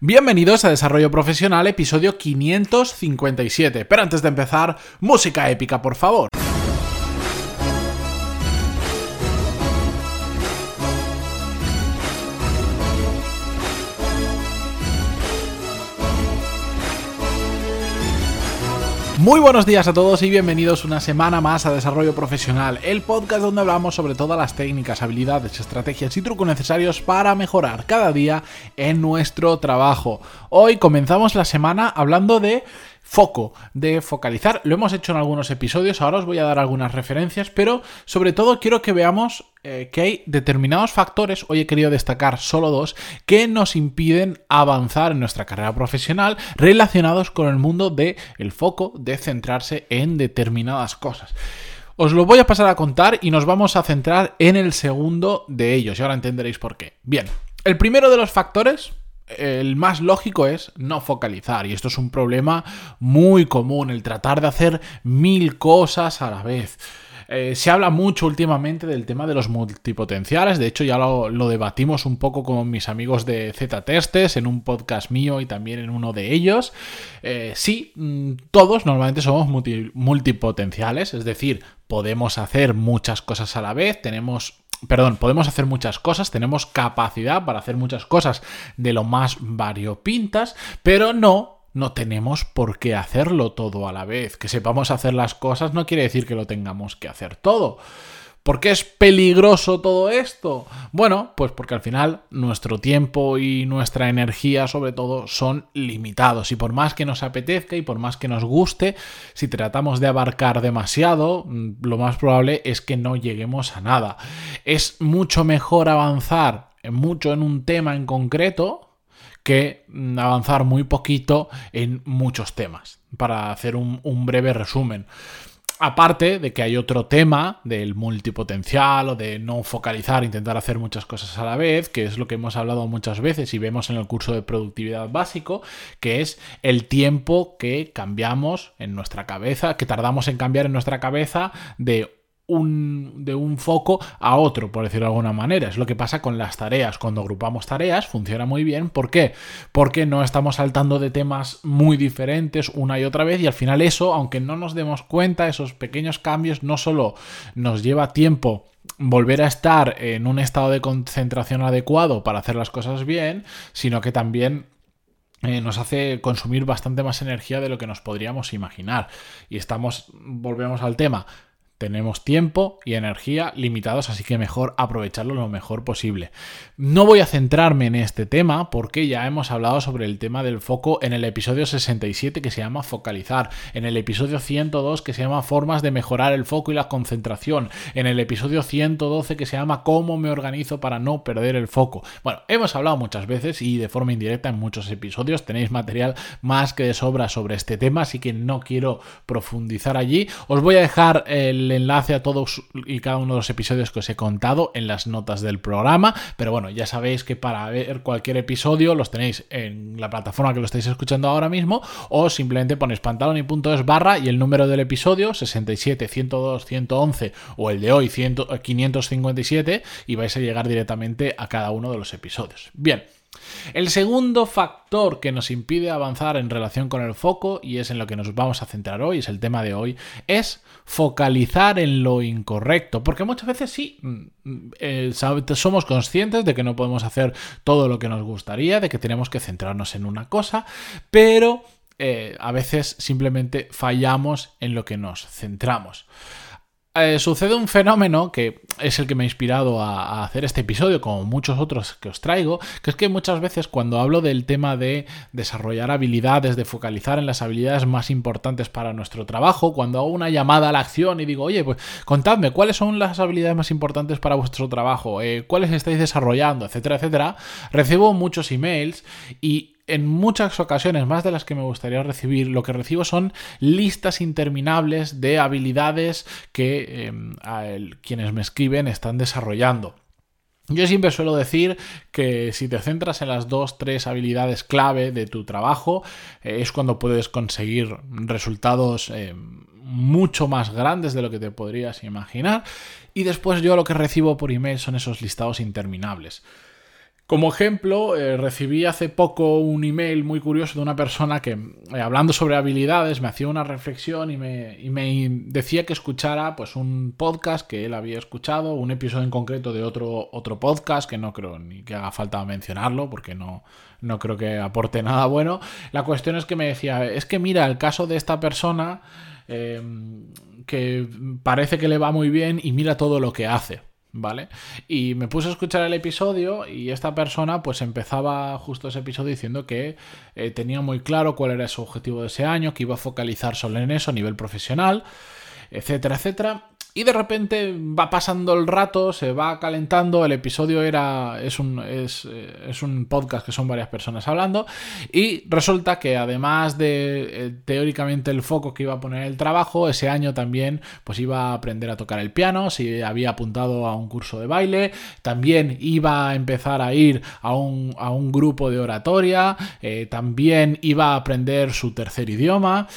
Bienvenidos a Desarrollo Profesional, episodio 557. Pero antes de empezar, música épica, por favor. Muy buenos días a todos y bienvenidos una semana más a Desarrollo Profesional, el podcast donde hablamos sobre todas las técnicas, habilidades, estrategias y trucos necesarios para mejorar cada día en nuestro trabajo. Hoy comenzamos la semana hablando de foco, de focalizar. Lo hemos hecho en algunos episodios, ahora os voy a dar algunas referencias, pero sobre todo quiero que veamos eh, que hay determinados factores, hoy he querido destacar solo dos, que nos impiden avanzar en nuestra carrera profesional relacionados con el mundo del el foco, de centrarse en determinadas cosas. Os lo voy a pasar a contar y nos vamos a centrar en el segundo de ellos y ahora entenderéis por qué. Bien, el primero de los factores el más lógico es no focalizar y esto es un problema muy común, el tratar de hacer mil cosas a la vez. Eh, se habla mucho últimamente del tema de los multipotenciales, de hecho ya lo, debatimos un poco con mis amigos de Z-Testes en un podcast mío y también en uno de ellos. Eh, sí, mm, todos normalmente somos multipotenciales, es decir, podemos hacer muchas cosas a la vez, tenemos Perdón, podemos hacer muchas cosas, tenemos capacidad para hacer muchas cosas de lo más variopintas, pero no, no tenemos por qué hacerlo todo a la vez. Que sepamos hacer las cosas no quiere decir que lo tengamos que hacer todo. ¿Por qué es peligroso todo esto? Bueno, pues porque al final nuestro tiempo y nuestra energía sobre todo son limitados y por más que nos apetezca y por más que nos guste, si tratamos de abarcar demasiado, mm, lo más probable es que no lleguemos a nada. Es mucho mejor avanzar mucho en un tema en concreto que avanzar muy poquito en muchos temas, para hacer un, un breve resumen. Aparte de que hay otro tema del multipotencial o de no focalizar, intentar hacer muchas cosas a la vez, que es lo que hemos hablado muchas veces y vemos en el curso de productividad básico, que es el tiempo que cambiamos en nuestra cabeza, que tardamos en cambiar en nuestra cabeza de un, de un foco a otro, por decirlo de alguna manera. Es lo que pasa con las tareas. Cuando agrupamos tareas funciona muy bien. ¿Por qué? Porque no estamos saltando de temas muy diferentes una y otra vez y al final eso, aunque no nos demos cuenta, esos pequeños cambios no solo nos lleva tiempo volver a estar en un estado de concentración adecuado para hacer las cosas bien, sino que también eh, nos hace consumir bastante más energía de lo que nos podríamos imaginar. Y estamos, volvemos al tema, tenemos tiempo y energía limitados, así que mejor aprovecharlo lo mejor posible. No voy a centrarme en este tema porque ya hemos hablado sobre el tema del foco en el episodio 67 que se llama focalizar, en el episodio 102 que se llama formas de mejorar el foco y la concentración, en el episodio 112 que se llama cómo me organizo para no perder el foco. Bueno, hemos hablado muchas veces y de forma indirecta en muchos episodios, tenéis material más que de sobra sobre este tema, así que no quiero profundizar allí. Os voy a dejar el enlace a todos y cada uno de los episodios que os he contado en las notas del programa. Pero bueno, ya sabéis que para ver cualquier episodio los tenéis en la plataforma que lo estáis escuchando ahora mismo o simplemente ponéis pantaloni.es barra y el número del episodio 67, 102, 111 o el de hoy 557 y vais a llegar directamente a cada uno de los episodios. Bien. El segundo factor que nos impide avanzar en relación con el foco, y es en lo que nos vamos a centrar hoy, es el tema de hoy, es focalizar en lo incorrecto. Porque muchas veces sí, mm, eh, somos conscientes de que no podemos hacer todo lo que nos gustaría, de que tenemos que centrarnos en una cosa, pero eh, a veces simplemente fallamos en lo que nos centramos. Eh, sucede un fenómeno que es el que me ha inspirado a, hacer este episodio, como muchos otros que os traigo, que es que muchas veces cuando hablo del tema de desarrollar habilidades, de focalizar en las habilidades más importantes para nuestro trabajo, cuando hago una llamada a la acción y digo, oye, pues contadme cuáles son las habilidades más importantes para vuestro trabajo, eh, cuáles estáis desarrollando, etcétera, etcétera, recibo muchos emails y en muchas ocasiones, más de las que me gustaría recibir, lo que recibo son listas interminables de habilidades que em, quienes me escriben están desarrollando. Yo siempre suelo decir que si te centras en las dos, tres habilidades clave de tu trabajo, eh, es cuando puedes conseguir resultados em, mucho más grandes de lo que te podrías imaginar. Y después yo lo que recibo por email son esos listados interminables. Como ejemplo, eh, recibí hace poco un email muy curioso de una persona que, eh, hablando sobre habilidades, me hacía una reflexión y me, decía que escuchara pues, un podcast que él había escuchado, un episodio en concreto de otro, otro podcast, que no creo ni que haga falta mencionarlo, porque no, no creo que aporte nada bueno. La cuestión es que me decía, es que mira, el caso de esta persona... Eh, que parece que le va muy bien y mira todo lo que hace. ¿Vale? Y me puse a escuchar el episodio y esta persona pues empezaba justo ese episodio diciendo que eh, tenía muy claro cuál era su objetivo de ese año, que iba a focalizar solo en eso a nivel profesional, etcétera, etcétera. Y de repente va pasando el rato, se va calentando, el episodio era es un, es, eh, un podcast que son varias personas hablando y resulta que además de eh, teóricamente el foco que iba a poner el trabajo, ese año también pues iba a aprender a tocar el piano, si había apuntado a un curso de baile, también iba a empezar a ir a un, a un grupo de oratoria, eh, también iba a aprender su tercer idioma,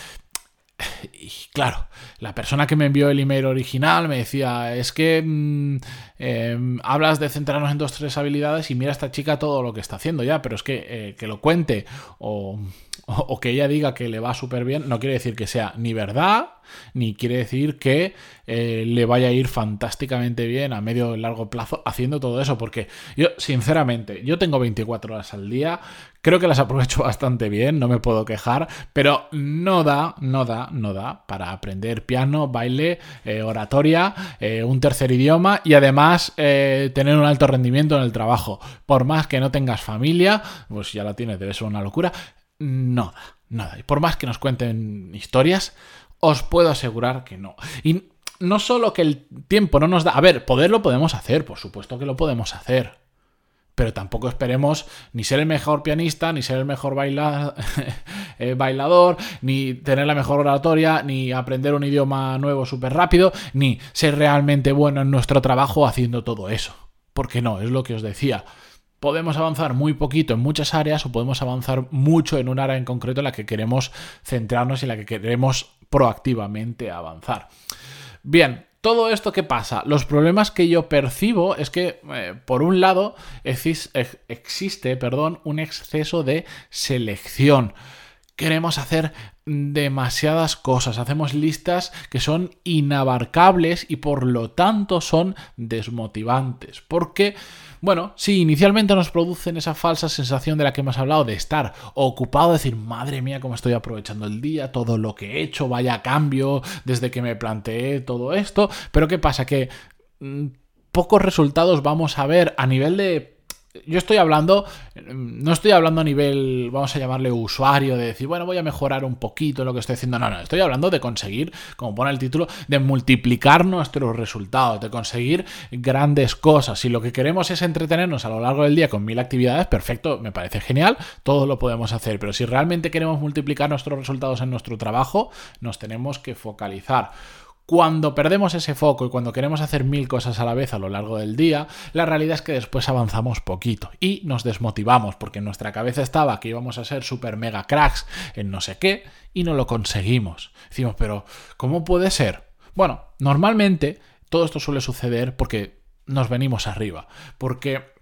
y claro, la persona que me envió el email original me decía, es que mm, em, hablas de centrarnos en dos, tres habilidades y mira a esta chica todo lo que está haciendo ya, pero es que eh, que lo cuente o, que ella diga que le va súper bien, no quiere decir que sea ni verdad, ni quiere decir que eh, le vaya a ir fantásticamente bien a medio o largo plazo haciendo todo eso, porque yo, sinceramente, yo tengo 24 horas al día, creo que las aprovecho bastante bien, no me puedo quejar, pero no da, no da, no da para aprender piano, baile, eh, oratoria, eh, un tercer idioma y además tener un alto rendimiento en el trabajo. Por más que no tengas familia, pues ya la tienes, debe ser una locura, no da, nada. Y por más que nos cuenten historias, os puedo asegurar que no. Y no solo que el tiempo no nos da... A ver, poderlo podemos hacer, por supuesto que lo podemos hacer. Pero tampoco esperemos ni ser el mejor pianista, ni ser el mejor eh, bailador, ni tener la mejor oratoria, ni aprender un idioma nuevo súper rápido, ni ser realmente bueno en nuestro trabajo haciendo todo eso. Porque no, es lo que os decía podemos avanzar muy poquito en muchas áreas o podemos avanzar mucho en un área en concreto en la que queremos centrarnos y en la que queremos proactivamente avanzar. Bien, todo esto que pasa, los problemas que yo percibo es que, eh, por un lado, existe perdón, un exceso de selección. Queremos hacer demasiadas cosas, hacemos listas que son inabarcables y por lo tanto son desmotivantes. Porque bueno, sí, inicialmente nos producen esa falsa sensación de la que hemos hablado, de estar ocupado, de decir, madre mía, cómo estoy aprovechando el día, todo lo que he hecho, vaya cambio desde que me planteé todo esto. Pero ¿qué pasa? Que mm, pocos resultados vamos a ver a nivel de yo estoy hablando, no estoy hablando a nivel, vamos a llamarle usuario, de decir, bueno, voy a mejorar un poquito lo que estoy haciendo. No, no, estoy hablando de conseguir, como pone el título, de multiplicar nuestros resultados, de conseguir grandes cosas. Si lo que queremos es entretenernos a lo largo del día con mil actividades, perfecto, me parece genial, todo lo podemos hacer. Pero si realmente queremos multiplicar nuestros resultados en nuestro trabajo, nos tenemos que focalizar. Cuando perdemos ese foco y cuando queremos hacer mil cosas a la vez a lo largo del día, la realidad es que después avanzamos poquito y nos desmotivamos porque en nuestra cabeza estaba que íbamos a ser super mega cracks en no sé qué y no lo conseguimos. Decimos, pero ¿cómo puede ser? Bueno, normalmente todo esto suele suceder porque nos venimos arriba, porque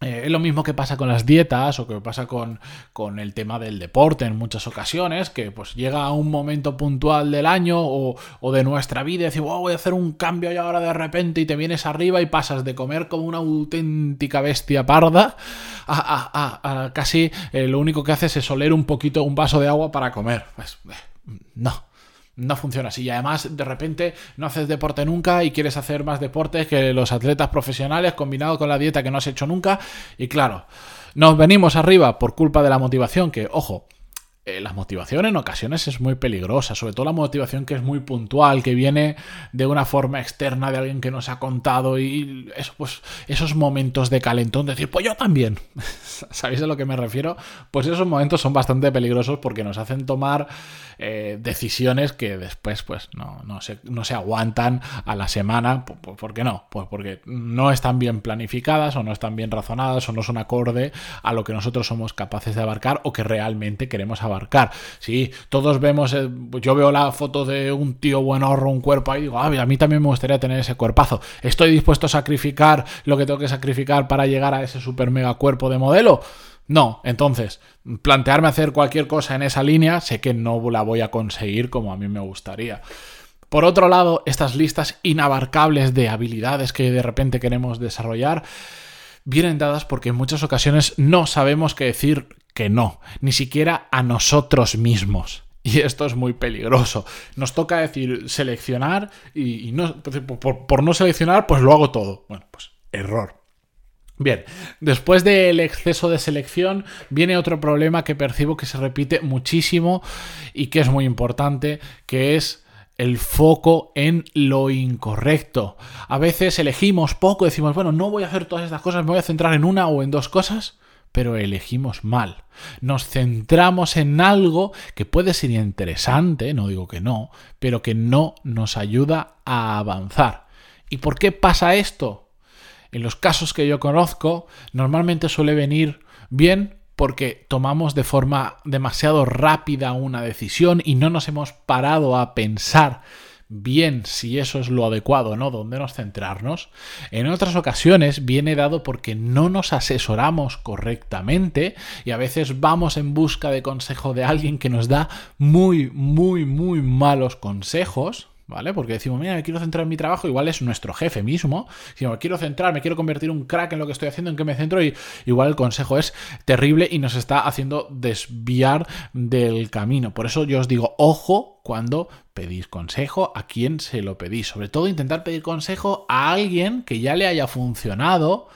eh, es lo mismo que pasa con las dietas o que pasa con, con, el tema del deporte en muchas ocasiones, que pues llega a un momento puntual del año o, de nuestra vida y decimos, voy a hacer un cambio y ahora de repente y te vienes arriba y pasas de comer como una auténtica bestia parda a, casi eh, lo único que haces es oler un poquito un vaso de agua para comer. Pues eh, no, no funciona así. Y además, de repente, no haces deporte nunca y quieres hacer más deportes que los atletas profesionales combinado con la dieta que no has hecho nunca. Y claro, nos venimos arriba por culpa de la motivación, que, ojo, eh, la motivación en ocasiones es muy peligrosa, sobre todo la motivación que es muy puntual, que viene de una forma externa de alguien que nos ha contado y eso, pues, esos momentos de calentón, de decir, pues yo también, ¿sabéis a lo que me refiero? Pues esos momentos son bastante peligrosos porque nos hacen tomar eh, decisiones que después pues no, no, se, no se aguantan a la semana. ¿Por, qué no? Pues porque no están bien planificadas o no están bien razonadas o no son acorde a lo que nosotros somos capaces de abarcar o que realmente queremos abarcar abarcar. Sí, todos vemos, eh, yo veo la foto de un tío buenorro, un cuerpo ahí, digo, a mí también me gustaría tener ese cuerpazo. ¿Estoy dispuesto a sacrificar lo que tengo que sacrificar para llegar a ese super mega cuerpo de modelo? No, entonces, plantearme hacer cualquier cosa en esa línea, sé que no la voy a conseguir como a mí me gustaría. Por otro lado, estas listas inabarcables de habilidades que de repente queremos desarrollar vienen dadas porque en muchas ocasiones no sabemos qué decir que no, ni siquiera a nosotros mismos. Y esto es muy peligroso. Nos toca decir seleccionar y, no, por, por no seleccionar, pues lo hago todo. Bueno, pues error. Bien, después del exceso de selección viene otro problema que percibo que se repite muchísimo y que es muy importante, que es el foco en lo incorrecto. A veces elegimos poco, decimos, bueno, no voy a hacer todas estas cosas, me voy a centrar en una o en dos cosas, pero elegimos mal. Nos centramos en algo que puede ser interesante, no digo que no, pero que no nos ayuda a avanzar. ¿Y por qué pasa esto? En los casos que yo conozco, normalmente suele venir bien porque tomamos de forma demasiado rápida una decisión y no nos hemos parado a pensar bien si eso es lo adecuado, ¿no? Dónde nos centrarnos. En otras ocasiones viene dado porque no nos asesoramos correctamente y a veces vamos en busca de consejo de alguien que nos da muy, muy, muy malos consejos ¿vale? Porque decimos, mira, me quiero centrar en mi trabajo, igual es nuestro jefe mismo. Si me quiero centrar, me quiero convertir un crack en lo que estoy haciendo, en que me centro, y igual el consejo es terrible y nos está haciendo desviar del camino. Por eso yo os digo, ojo cuando pedís consejo, a quién se lo pedís. Sobre todo intentar pedir consejo a alguien que ya le haya funcionado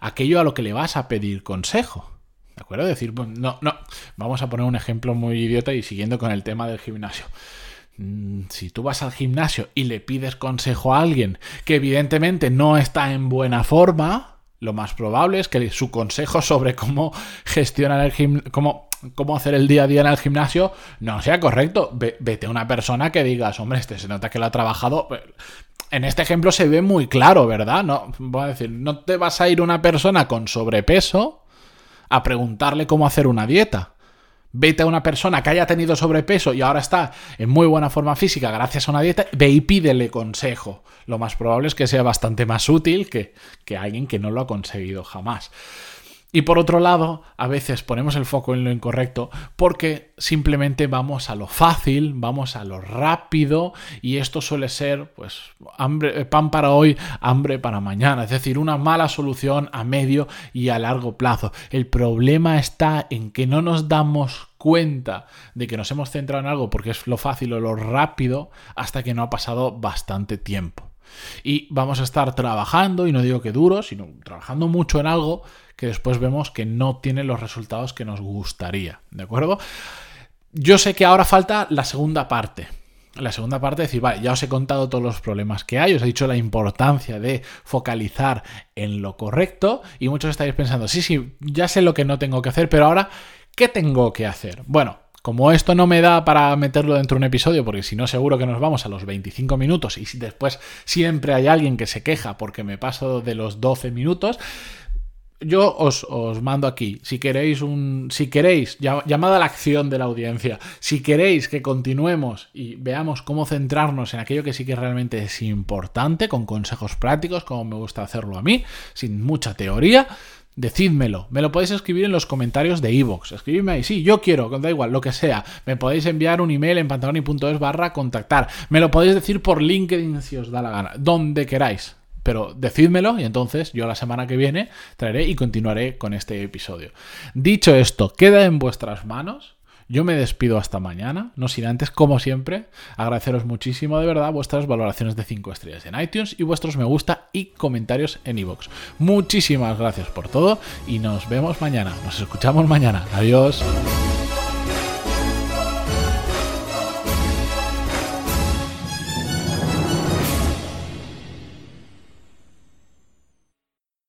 aquello a lo que le vas a pedir consejo. ¿De acuerdo? Decir, no, no, vamos a poner un ejemplo muy idiota y siguiendo con el tema del gimnasio. Mm, si tú vas al gimnasio y le pides consejo a alguien que evidentemente no está en buena forma, lo más probable es que su consejo sobre cómo gestionar el cómo, cómo hacer el día a día en el gimnasio no sea correcto. vete a una persona que digas, hombre, este se nota que lo ha trabajado. En este ejemplo se ve muy claro, ¿verdad? No, voy a decir, no te vas a ir una persona con sobrepeso a preguntarle cómo hacer una dieta Vete a una persona que haya tenido sobrepeso y ahora está en muy buena forma física gracias a una dieta, ve y pídele consejo. Lo más probable es que sea bastante más útil que, que alguien que no lo ha conseguido jamás. Y por otro lado, a veces ponemos el foco en lo incorrecto porque simplemente vamos a lo fácil, vamos a lo rápido y esto suele ser pues hambre, pan para hoy, hambre para mañana, es decir, una mala solución a medio y a largo plazo. El problema está en que no nos damos cuenta de que nos hemos centrado en algo porque es lo fácil o lo rápido hasta que no ha pasado bastante tiempo. Y vamos a estar trabajando, y no digo que duro, sino trabajando mucho en algo que después vemos que no tiene los resultados que nos gustaría. ¿De acuerdo? Yo sé que ahora falta la segunda parte. La segunda parte es decir, vale, ya os he contado todos los problemas que hay, os he dicho la importancia de focalizar en lo correcto y muchos estáis pensando, sí, sí, ya sé lo que no tengo que hacer, pero ahora, ¿qué tengo que hacer? Bueno, como esto no me da para meterlo dentro de un episodio, porque si no seguro que nos vamos a los 25 minutos y después siempre hay alguien que se queja porque me paso de los 12 minutos, yo os, mando aquí, si queréis un, si queréis, llamada a la acción de la audiencia, si queréis que continuemos y veamos cómo centrarnos en aquello que sí que realmente es importante, con consejos prácticos, como me gusta hacerlo a mí, sin mucha teoría, Decídmelo, me lo podéis escribir en los comentarios de iVoox. Escribidme ahí, sí, yo quiero, da igual, lo que sea. Me podéis enviar un email en pantaloni.es barra contactar. Me lo podéis decir por LinkedIn si os da la gana, donde queráis pero decídmelo y entonces yo la semana que viene traeré y continuaré con este episodio. Dicho esto, queda en vuestras manos. Yo me despido hasta mañana, no sin antes, como siempre, agradeceros muchísimo de verdad vuestras valoraciones de 5 estrellas en iTunes y vuestros me gusta y comentarios en iVoox. Muchísimas gracias por todo y nos vemos mañana, nos escuchamos mañana. Adiós.